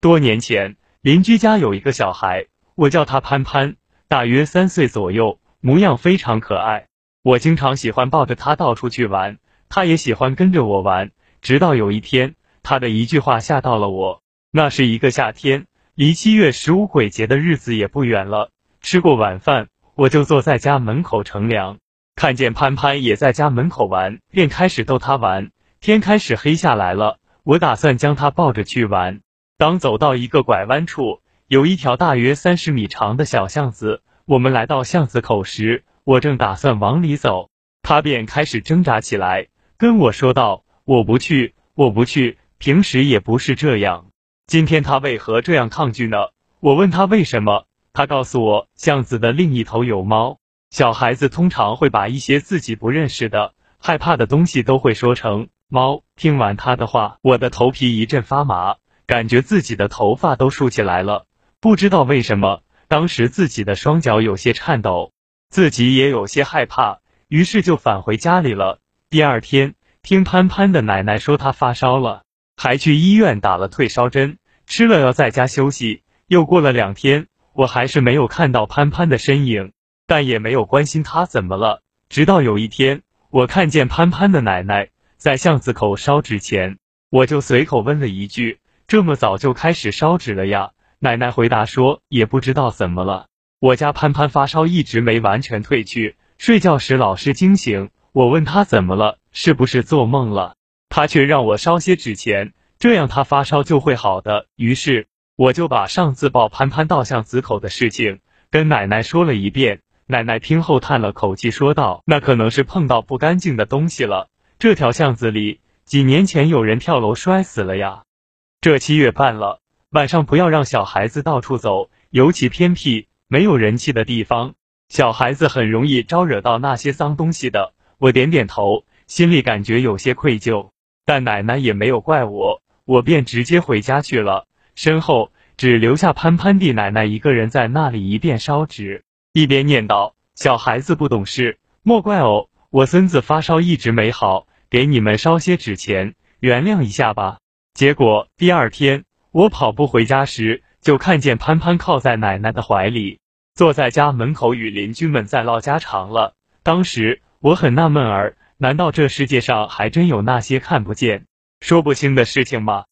多年前，邻居家有一个小孩，我叫他潘潘，大约三岁左右，模样非常可爱。我经常喜欢抱着他到处去玩，他也喜欢跟着我玩。直到有一天，他的一句话吓到了我。那是一个夏天，离七月十五鬼节的日子也不远了。吃过晚饭，我就坐在家门口乘凉，看见潘潘也在家门口玩，便开始逗他玩。天开始黑下来了，我打算将他抱着去玩。当走到一个拐弯处，有一条大约三十米长的小巷子。我们来到巷子口时，我正打算往里走，他便开始挣扎起来，跟我说道。我不去，我不去。平时也不是这样，今天他为何这样抗拒呢？我问他为什么，他告诉我巷子的另一头有猫。小孩子通常会把一些自己不认识的、害怕的东西都会说成猫。听完他的话，我的头皮一阵发麻，感觉自己的头发都竖起来了。不知道为什么，当时自己的双脚有些颤抖，自己也有些害怕，于是就返回家里了。第二天。听潘潘的奶奶说他发烧了，还去医院打了退烧针，吃了药在家休息。又过了两天，我还是没有看到潘潘的身影，但也没有关心他怎么了。直到有一天，我看见潘潘的奶奶在巷子口烧纸钱，我就随口问了一句：“这么早就开始烧纸了呀？”奶奶回答说：“也不知道怎么了，我家潘潘发烧一直没完全退去，睡觉时老是惊醒。”我问他怎么了，是不是做梦了？他却让我烧些纸钱，这样他发烧就会好的。于是我就把上次抱潘潘到巷子口的事情跟奶奶说了一遍。奶奶听后叹了口气，说道：“那可能是碰到不干净的东西了。这条巷子里几年前有人跳楼摔死了呀。这七月半了，晚上不要让小孩子到处走，尤其偏僻没有人气的地方，小孩子很容易招惹到那些脏东西的。”我点点头，心里感觉有些愧疚，但奶奶也没有怪我，我便直接回家去了。身后只留下潘潘地奶奶一个人在那里，一边烧纸，一边念叨：“小孩子不懂事，莫怪哦。我孙子发烧一直没好，给你们烧些纸钱，原谅一下吧。”结果第二天我跑步回家时，就看见潘潘靠在奶奶的怀里，坐在家门口与邻居们在唠家常了。当时。我很纳闷儿，难道这世界上还真有那些看不见、说不清的事情吗？